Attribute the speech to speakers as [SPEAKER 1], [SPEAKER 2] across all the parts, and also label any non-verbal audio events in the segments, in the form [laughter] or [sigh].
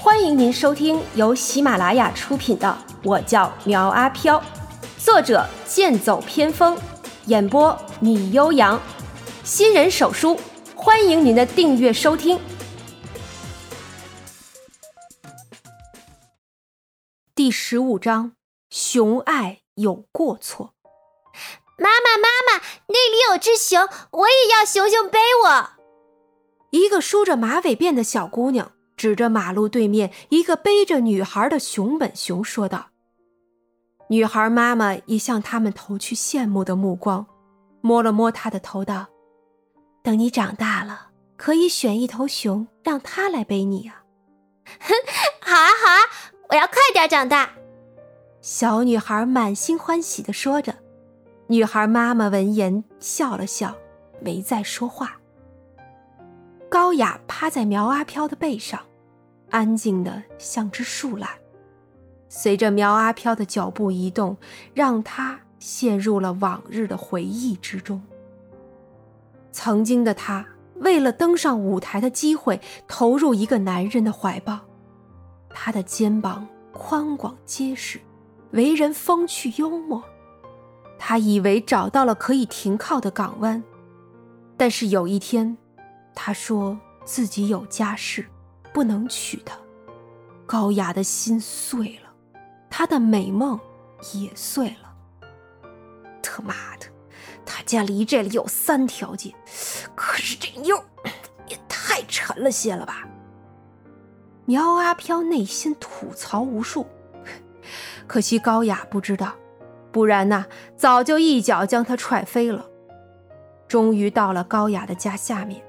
[SPEAKER 1] 欢迎您收听由喜马拉雅出品的《我叫苗阿飘》，作者剑走偏锋，演播米悠扬，新人手书，欢迎您的订阅收听。第十五章：熊爱有过错。
[SPEAKER 2] 妈妈，妈妈，那里有只熊，我也要熊熊背我。
[SPEAKER 1] 一个梳着马尾辫的小姑娘。指着马路对面一个背着女孩的熊本熊说道：“女孩妈妈也向他们投去羡慕的目光，摸了摸她的头道：‘等你长大了，可以选一头熊，让它来背你啊。’
[SPEAKER 2] 哼，好啊好啊，我要快点长大。”
[SPEAKER 1] 小女孩满心欢喜的说着。女孩妈妈闻言笑了笑，没再说话。高雅趴在苗阿飘的背上。安静的像只树懒，随着苗阿飘的脚步移动，让他陷入了往日的回忆之中。曾经的他，为了登上舞台的机会，投入一个男人的怀抱。他的肩膀宽广结实，为人风趣幽默。他以为找到了可以停靠的港湾，但是有一天，他说自己有家室。不能娶她，高雅的心碎了，她的美梦也碎了。他妈的，他家离这里有三条街，可是这妞也太沉了些了吧！苗阿飘内心吐槽无数，[laughs] 可惜高雅不知道，不然呐，早就一脚将他踹飞了。终于到了高雅的家下面，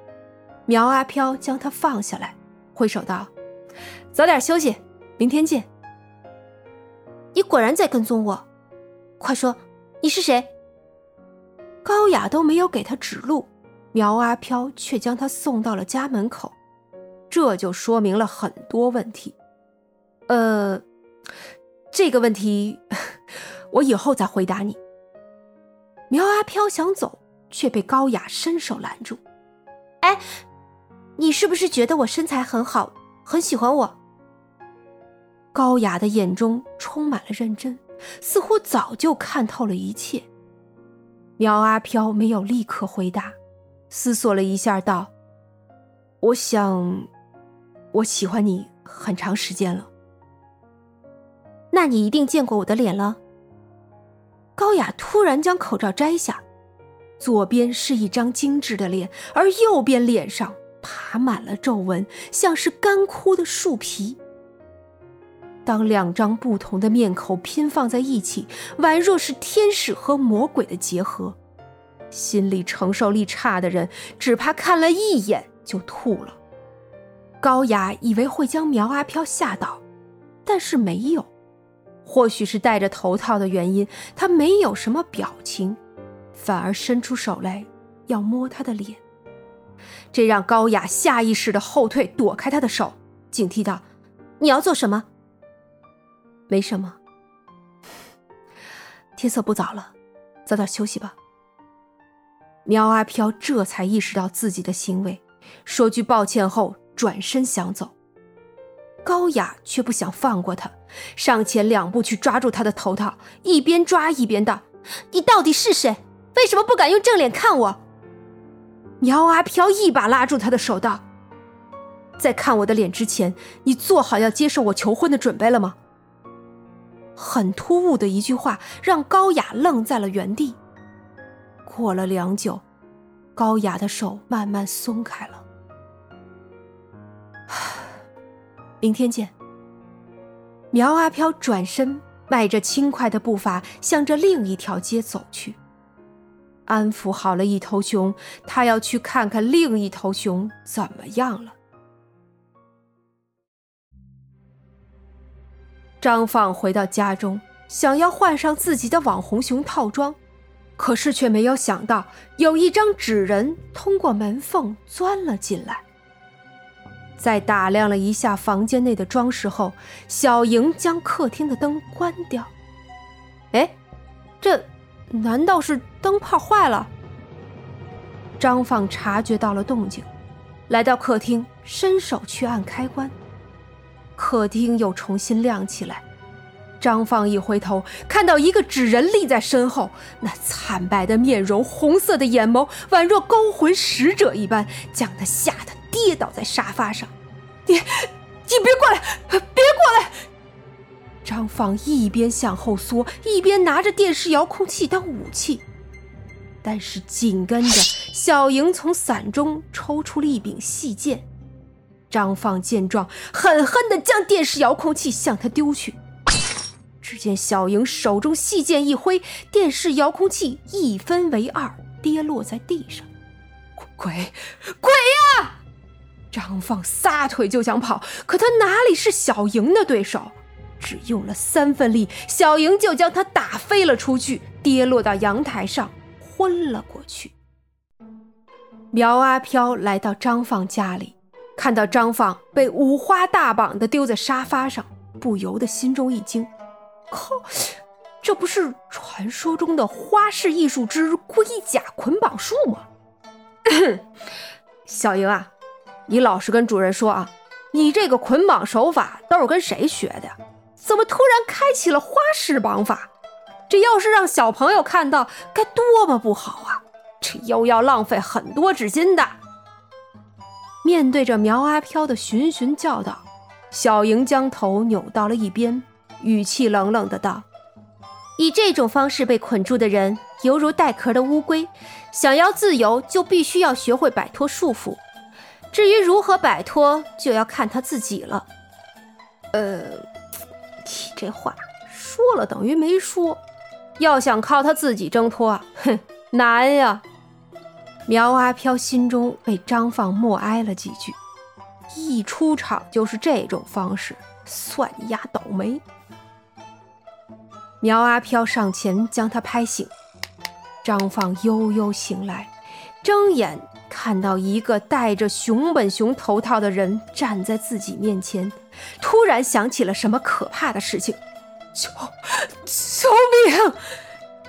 [SPEAKER 1] 苗阿飘将他放下来。挥手道：“早点休息，明天见。”
[SPEAKER 2] 你果然在跟踪我，快说，你是谁？
[SPEAKER 1] 高雅都没有给他指路，苗阿飘却将他送到了家门口，这就说明了很多问题。呃，这个问题 [laughs] 我以后再回答你。苗阿飘想走，却被高雅伸手拦住。
[SPEAKER 2] 哎。你是不是觉得我身材很好，很喜欢我？
[SPEAKER 1] 高雅的眼中充满了认真，似乎早就看透了一切。苗阿飘没有立刻回答，思索了一下，道：“我想，我喜欢你很长时间了。
[SPEAKER 2] 那你一定见过我的脸了。”
[SPEAKER 1] 高雅突然将口罩摘下，左边是一张精致的脸，而右边脸上。爬满了皱纹，像是干枯的树皮。当两张不同的面孔拼放在一起，宛若是天使和魔鬼的结合。心理承受力差的人，只怕看了一眼就吐了。高雅以为会将苗阿飘吓倒，但是没有。或许是戴着头套的原因，他没有什么表情，反而伸出手来要摸他的脸。这让高雅下意识的后退，躲开他的手，警惕道：“你要做什么？”“没什么。”“天色不早了，早点休息吧。”苗阿飘这才意识到自己的行为，说句抱歉后转身想走。高雅却不想放过他，上前两步去抓住他的头套，一边抓一边道：“你到底是谁？为什么不敢用正脸看我？”苗阿飘一把拉住他的手，道：“在看我的脸之前，你做好要接受我求婚的准备了吗？”很突兀的一句话让高雅愣在了原地。过了良久，高雅的手慢慢松开了。[sighs] 明天见。苗阿飘转身，迈着轻快的步伐，向着另一条街走去。安抚好了一头熊，他要去看看另一头熊怎么样了。张放回到家中，想要换上自己的网红熊套装，可是却没有想到有一张纸人通过门缝钻了进来。在打量了一下房间内的装饰后，小莹将客厅的灯关掉。哎，这。难道是灯泡坏了？张放察觉到了动静，来到客厅，伸手去按开关。客厅又重新亮起来。张放一回头，看到一个纸人立在身后，那惨白的面容、红色的眼眸，宛若勾魂使者一般，将他吓得跌倒在沙发上。你，你别过来，别过来！张放一边向后缩，一边拿着电视遥控器当武器。但是紧跟着，小莹从伞中抽出了一柄细剑。张放见状，狠狠地将电视遥控器向他丢去。只见小莹手中细剑一挥，电视遥控器一分为二，跌落在地上。鬼，鬼呀！张放撒腿就想跑，可他哪里是小莹的对手？只用了三分力，小莹就将他打飞了出去，跌落到阳台上，昏了过去。苗阿飘来到张放家里，看到张放被五花大绑的丢在沙发上，不由得心中一惊。靠！这不是传说中的花式艺术之龟甲捆绑术吗？[coughs] 小莹啊，你老实跟主人说啊，你这个捆绑手法都是跟谁学的？怎么突然开启了花式绑法？这要是让小朋友看到，该多么不好啊！这又要浪费很多纸巾的。面对着苗阿飘的循循教导，小莹将头扭到了一边。语气冷冷的道：“
[SPEAKER 2] 以这种方式被捆住的人，犹如带壳的乌龟，想要自由，就必须要学会摆脱束缚。至于如何摆脱，就要看他自己了。”
[SPEAKER 1] 呃，这话说了等于没说。要想靠他自己挣脱，哼，难呀！苗阿飘心中为张放默哀了几句，一出场就是这种方式，算你丫倒霉。苗阿飘上前将他拍醒，张放悠悠醒来，睁眼看到一个戴着熊本熊头套的人站在自己面前，突然想起了什么可怕的事情，救救命！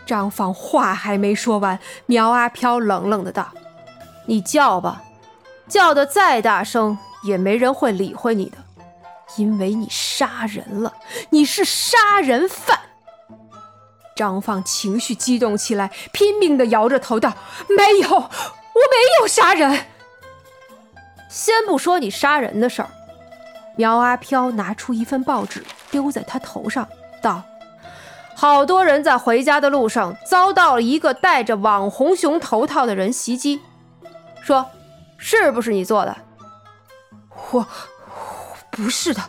[SPEAKER 1] 张放话还没说完，苗阿飘冷冷的道：“你叫吧，叫的再大声也没人会理会你的，因为你杀人了，你是杀人犯。”张放情绪激动起来，拼命的摇着头道：“没有，我没有杀人。”先不说你杀人的事儿，苗阿飘拿出一份报纸丢在他头上，道：“好多人在回家的路上遭到了一个戴着网红熊头套的人袭击，说是不是你做的？”“我不是的，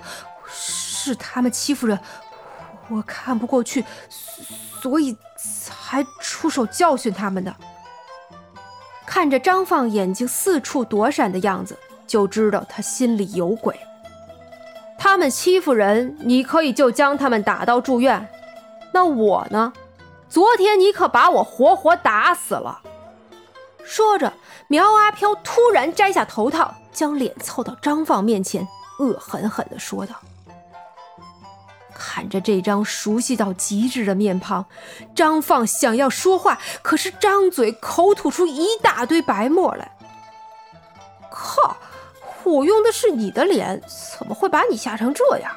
[SPEAKER 1] 是他们欺负人，我看不过去。”所以才出手教训他们的。看着张放眼睛四处躲闪的样子，就知道他心里有鬼。他们欺负人，你可以就将他们打到住院。那我呢？昨天你可把我活活打死了。说着，苗阿飘突然摘下头套，将脸凑到张放面前，恶狠狠地说道。看着这张熟悉到极致的面庞，张放想要说话，可是张嘴口吐出一大堆白沫来。靠！我用的是你的脸，怎么会把你吓成这样？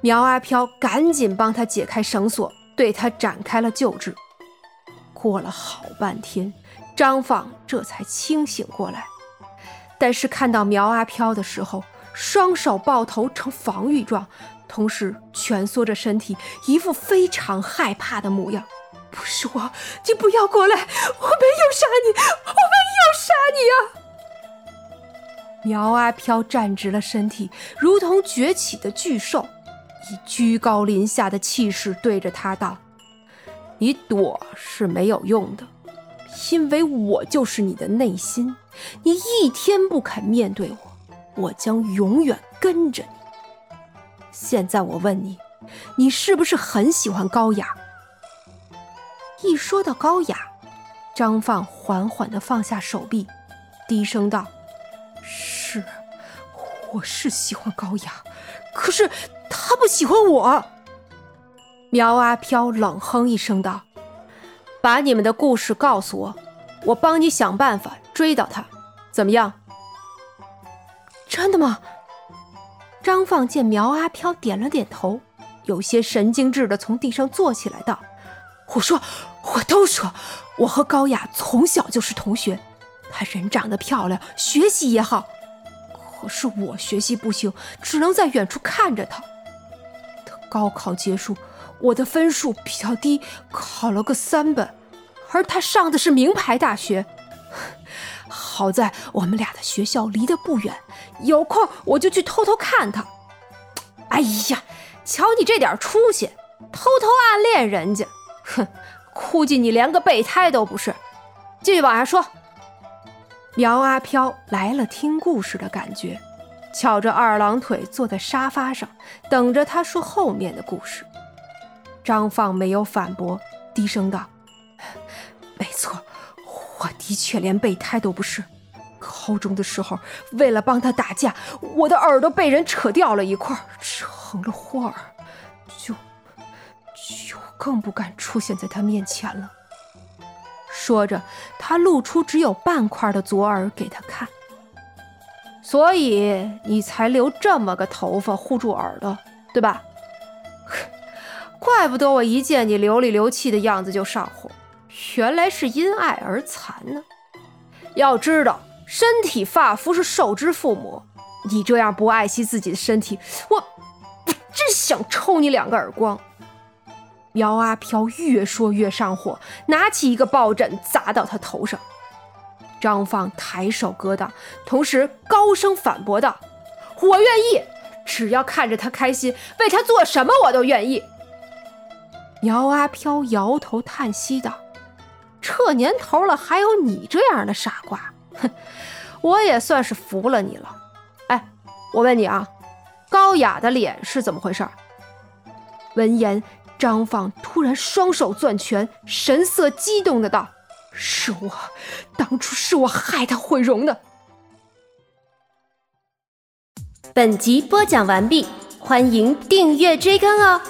[SPEAKER 1] 苗阿飘赶紧帮他解开绳索，对他展开了救治。过了好半天，张放这才清醒过来，但是看到苗阿飘的时候，双手抱头呈防御状。同时蜷缩着身体，一副非常害怕的模样。不是我，你不要过来！我没有杀你，我没有杀你啊！苗阿飘站直了身体，如同崛起的巨兽，以居高临下的气势对着他道：“你躲是没有用的，因为我就是你的内心。你一天不肯面对我，我将永远跟着你。”现在我问你，你是不是很喜欢高雅？一说到高雅，张放缓缓的放下手臂，低声道：“是，我是喜欢高雅，可是他不喜欢我。”苗阿飘冷哼一声道：“把你们的故事告诉我，我帮你想办法追到他，怎么样？”真的吗？张放见苗阿飘点了点头，有些神经质的从地上坐起来道：“我说，我都说，我和高雅从小就是同学，她人长得漂亮，学习也好。可是我学习不行，只能在远处看着她。等高考结束，我的分数比较低，考了个三本，而她上的是名牌大学。”好在我们俩的学校离得不远，有空我就去偷偷看他。哎呀，瞧你这点出息，偷偷暗恋人家，哼，估计你连个备胎都不是。继续往下说。苗阿飘来了听故事的感觉，翘着二郎腿坐在沙发上，等着他说后面的故事。张放没有反驳，低声道：“。”的确连备胎都不是。高中的时候，为了帮他打架，我的耳朵被人扯掉了一块，成了霍儿，就就更不敢出现在他面前了。说着，他露出只有半块的左耳给他看。所以你才留这么个头发护住耳朵，对吧？[laughs] 怪不得我一见你流里流气的样子就上火。原来是因爱而残呢。要知道，身体发肤是受之父母。你这样不爱惜自己的身体，我我真想抽你两个耳光。苗阿飘越说越上火，拿起一个抱枕砸到他头上。张放抬手格挡，同时高声反驳道：“我愿意，只要看着他开心，为他做什么我都愿意。”苗阿飘摇头叹息道。这年头了，还有你这样的傻瓜，哼！我也算是服了你了。哎，我问你啊，高雅的脸是怎么回事？闻言，张放突然双手攥拳，神色激动的道：“是我，当初是我害他毁容的。”
[SPEAKER 2] 本集播讲完毕，欢迎订阅追更哦。